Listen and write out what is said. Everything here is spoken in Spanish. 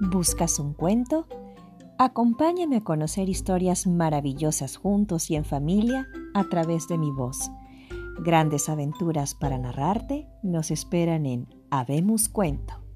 ¿Buscas un cuento? Acompáñame a conocer historias maravillosas juntos y en familia a través de mi voz. Grandes aventuras para narrarte nos esperan en Habemos Cuento.